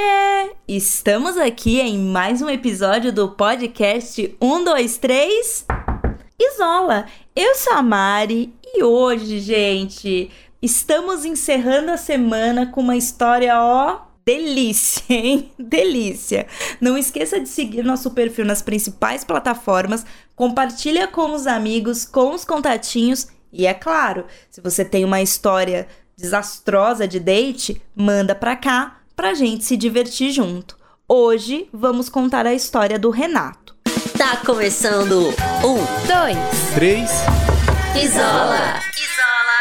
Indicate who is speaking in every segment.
Speaker 1: Oiê! Estamos aqui em mais um episódio do podcast 123 Isola. Eu sou a Mari e hoje, gente, estamos encerrando a semana com uma história, ó, delícia, hein? Delícia. Não esqueça de seguir nosso perfil nas principais plataformas, compartilha com os amigos, com os contatinhos e é claro, se você tem uma história desastrosa de date, manda pra cá pra gente se divertir junto. Hoje vamos contar a história do Renato.
Speaker 2: Tá começando um,
Speaker 3: dois,
Speaker 4: três.
Speaker 2: Isola.
Speaker 1: Isola.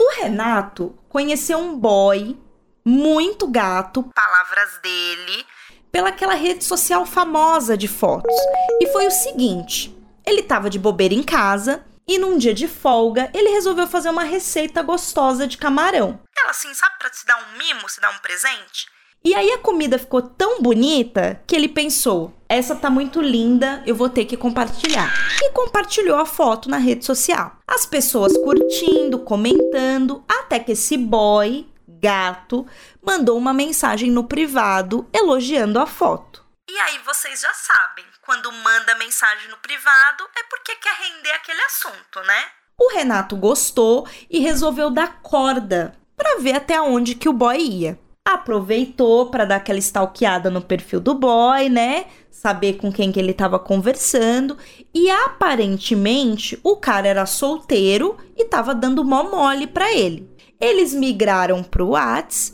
Speaker 1: O Renato conheceu um boy muito gato, palavras dele, pelaquela rede social famosa de fotos. E foi o seguinte: ele tava de bobeira em casa e num dia de folga ele resolveu fazer uma receita gostosa de camarão. Ela assim, sabe para se dar um mimo, se dar um presente? E aí a comida ficou tão bonita que ele pensou: essa tá muito linda, eu vou ter que compartilhar. E compartilhou a foto na rede social. As pessoas curtindo, comentando, até que esse boy, gato, mandou uma mensagem no privado elogiando a foto. E aí vocês já sabem, quando manda mensagem no privado é porque quer render aquele assunto, né? O Renato gostou e resolveu dar corda para ver até onde que o boy ia. Aproveitou para dar aquela stalkeada no perfil do boy, né? Saber com quem que ele estava conversando e aparentemente o cara era solteiro e estava dando mó mole para ele. Eles migraram pro Whats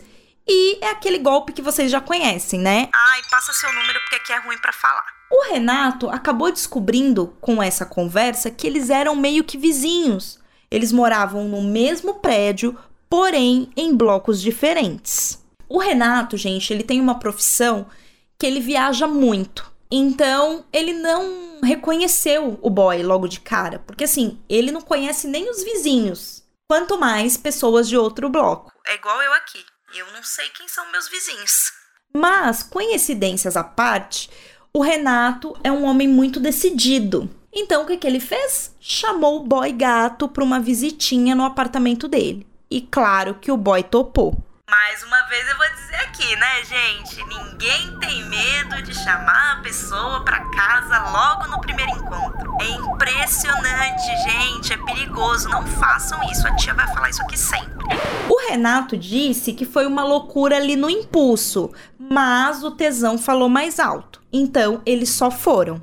Speaker 1: e é aquele golpe que vocês já conhecem, né? Ai, passa seu número porque aqui é ruim para falar. O Renato acabou descobrindo com essa conversa que eles eram meio que vizinhos. Eles moravam no mesmo prédio, porém em blocos diferentes. O Renato, gente, ele tem uma profissão que ele viaja muito. Então, ele não reconheceu o boy logo de cara, porque assim, ele não conhece nem os vizinhos, quanto mais pessoas de outro bloco. É igual eu aqui. Eu não sei quem são meus vizinhos. Mas, coincidências à parte, o Renato é um homem muito decidido. Então, o que, que ele fez? Chamou o boy gato para uma visitinha no apartamento dele. E claro que o boy topou. Mais uma vez eu vou dizer aqui, né, gente? Ninguém tem medo de chamar a pessoa para casa logo no primeiro encontro. É impressionante, gente. É perigoso. Não façam isso. A tia vai falar isso aqui sempre. O Renato disse que foi uma loucura ali no impulso, mas o tesão falou mais alto. Então eles só foram.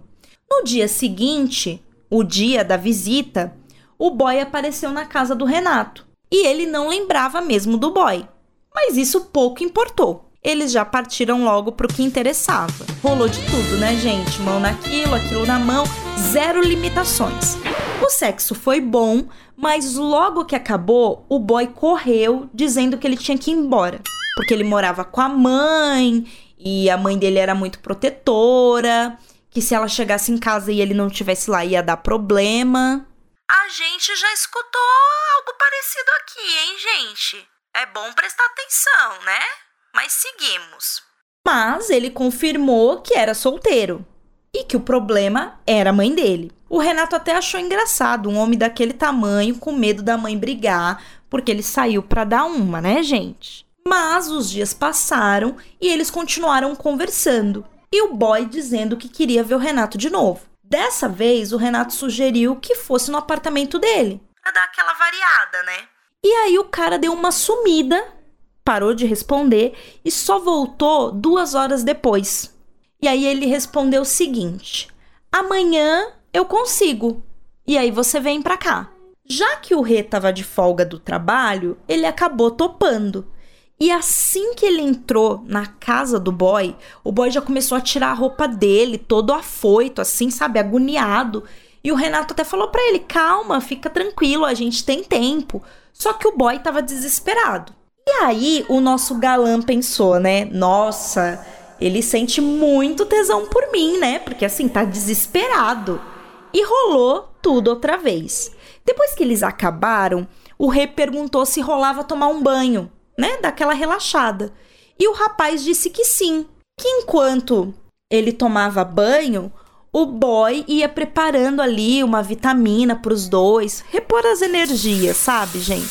Speaker 1: No dia seguinte, o dia da visita, o boy apareceu na casa do Renato e ele não lembrava mesmo do boy. Mas isso pouco importou. Eles já partiram logo pro que interessava. Rolou de tudo, né, gente? Mão naquilo, aquilo na mão, zero limitações. O sexo foi bom, mas logo que acabou, o boy correu dizendo que ele tinha que ir embora. Porque ele morava com a mãe e a mãe dele era muito protetora, que se ela chegasse em casa e ele não estivesse lá ia dar problema. A gente já escutou algo parecido aqui, hein, gente? É bom prestar atenção, né? Mas seguimos. Mas ele confirmou que era solteiro e que o problema era a mãe dele. O Renato até achou engraçado um homem daquele tamanho com medo da mãe brigar, porque ele saiu para dar uma, né, gente? Mas os dias passaram e eles continuaram conversando. E o boy dizendo que queria ver o Renato de novo. Dessa vez, o Renato sugeriu que fosse no apartamento dele. Pra dar aquela variada, né? E aí o cara deu uma sumida, parou de responder e só voltou duas horas depois. E aí ele respondeu o seguinte: amanhã eu consigo. E aí você vem pra cá. Já que o Rê tava de folga do trabalho, ele acabou topando. E assim que ele entrou na casa do boy, o boy já começou a tirar a roupa dele, todo afoito, assim, sabe, agoniado. E o Renato até falou para ele: calma, fica tranquilo, a gente tem tempo. Só que o boy tava desesperado. E aí o nosso galã pensou, né? Nossa, ele sente muito tesão por mim, né? Porque assim, tá desesperado. E rolou tudo outra vez. Depois que eles acabaram, o rei perguntou se rolava tomar um banho, né? Daquela relaxada. E o rapaz disse que sim, que enquanto ele tomava banho, o boy ia preparando ali uma vitamina para os dois, repor as energias, sabe, gente?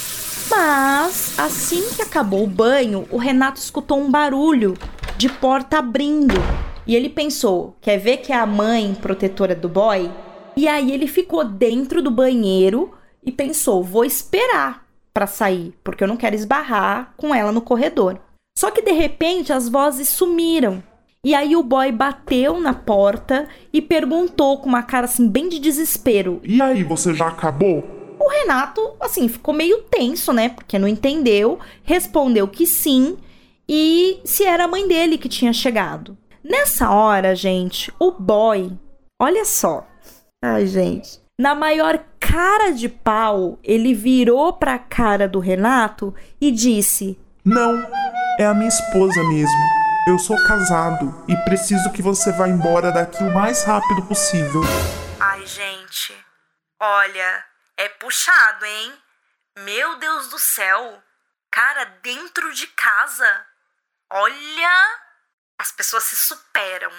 Speaker 1: Mas, assim que acabou o banho, o Renato escutou um barulho de porta abrindo. E ele pensou: quer ver que é a mãe protetora do boy? E aí ele ficou dentro do banheiro e pensou: vou esperar para sair, porque eu não quero esbarrar com ela no corredor. Só que de repente as vozes sumiram. E aí o boy bateu na porta e perguntou com uma cara assim bem de desespero:
Speaker 3: E aí, você já acabou?
Speaker 1: O Renato, assim, ficou meio tenso, né? Porque não entendeu, respondeu que sim e se era a mãe dele que tinha chegado. Nessa hora, gente, o boy, olha só. Ai, gente. Na maior cara de pau, ele virou pra cara do Renato e disse:
Speaker 3: Não, é a minha esposa mesmo. Eu sou casado e preciso que você vá embora daqui o mais rápido possível.
Speaker 1: Ai, gente. Olha, é puxado, hein? Meu Deus do céu. Cara, dentro de casa. Olha, as pessoas se superam.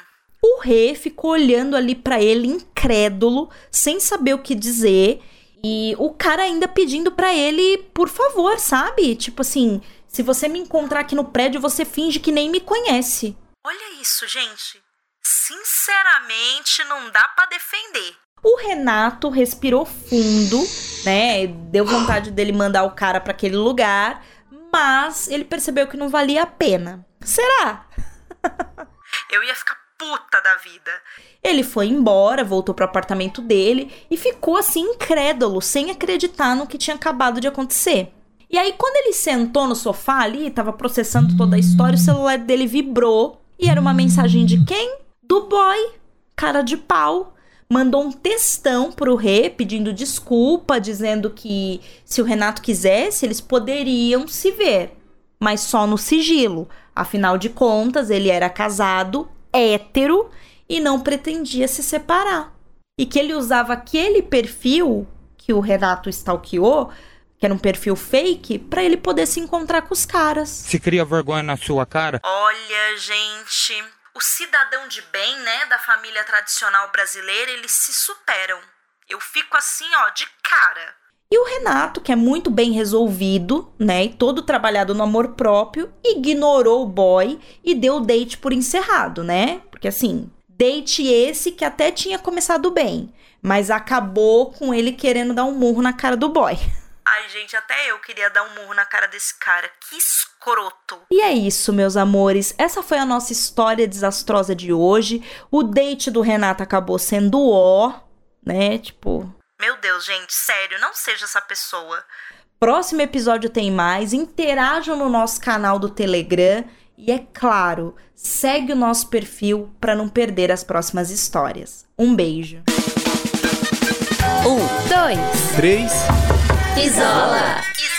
Speaker 1: O rei ficou olhando ali para ele incrédulo, sem saber o que dizer, e o cara ainda pedindo para ele, por favor, sabe? Tipo assim, se você me encontrar aqui no prédio, você finge que nem me conhece. Olha isso, gente. Sinceramente, não dá para defender. O Renato respirou fundo, né? Deu vontade dele mandar o cara para aquele lugar, mas ele percebeu que não valia a pena. Será? Eu ia ficar puta da vida. Ele foi embora, voltou pro apartamento dele e ficou assim incrédulo, sem acreditar no que tinha acabado de acontecer. E aí, quando ele sentou no sofá ali, tava processando toda a história, o celular dele vibrou e era uma mensagem de quem? Do boy, cara de pau. Mandou um textão pro Rê pedindo desculpa, dizendo que se o Renato quisesse, eles poderiam se ver, mas só no sigilo. Afinal de contas, ele era casado, hétero e não pretendia se separar. E que ele usava aquele perfil que o Renato stalkeou, que era um perfil fake, para ele poder se encontrar com os caras.
Speaker 4: Se cria vergonha na sua cara?
Speaker 1: Olha, gente, o cidadão de bem, né, da família tradicional brasileira, eles se superam. Eu fico assim, ó, de cara. E o Renato, que é muito bem resolvido, né, e todo trabalhado no amor próprio, ignorou o boy e deu o date por encerrado, né? Porque assim, date esse que até tinha começado bem, mas acabou com ele querendo dar um murro na cara do boy. Ai, gente, até eu queria dar um murro na cara desse cara. Que escroto. E é isso, meus amores. Essa foi a nossa história desastrosa de hoje. O date do Renato acabou sendo ó, né? Tipo, meu Deus, gente, sério, não seja essa pessoa. Próximo episódio tem mais. Interajam no nosso canal do Telegram. E é claro, segue o nosso perfil para não perder as próximas histórias. Um beijo.
Speaker 2: Um, dois,
Speaker 4: três.
Speaker 2: Isola.
Speaker 1: Isola.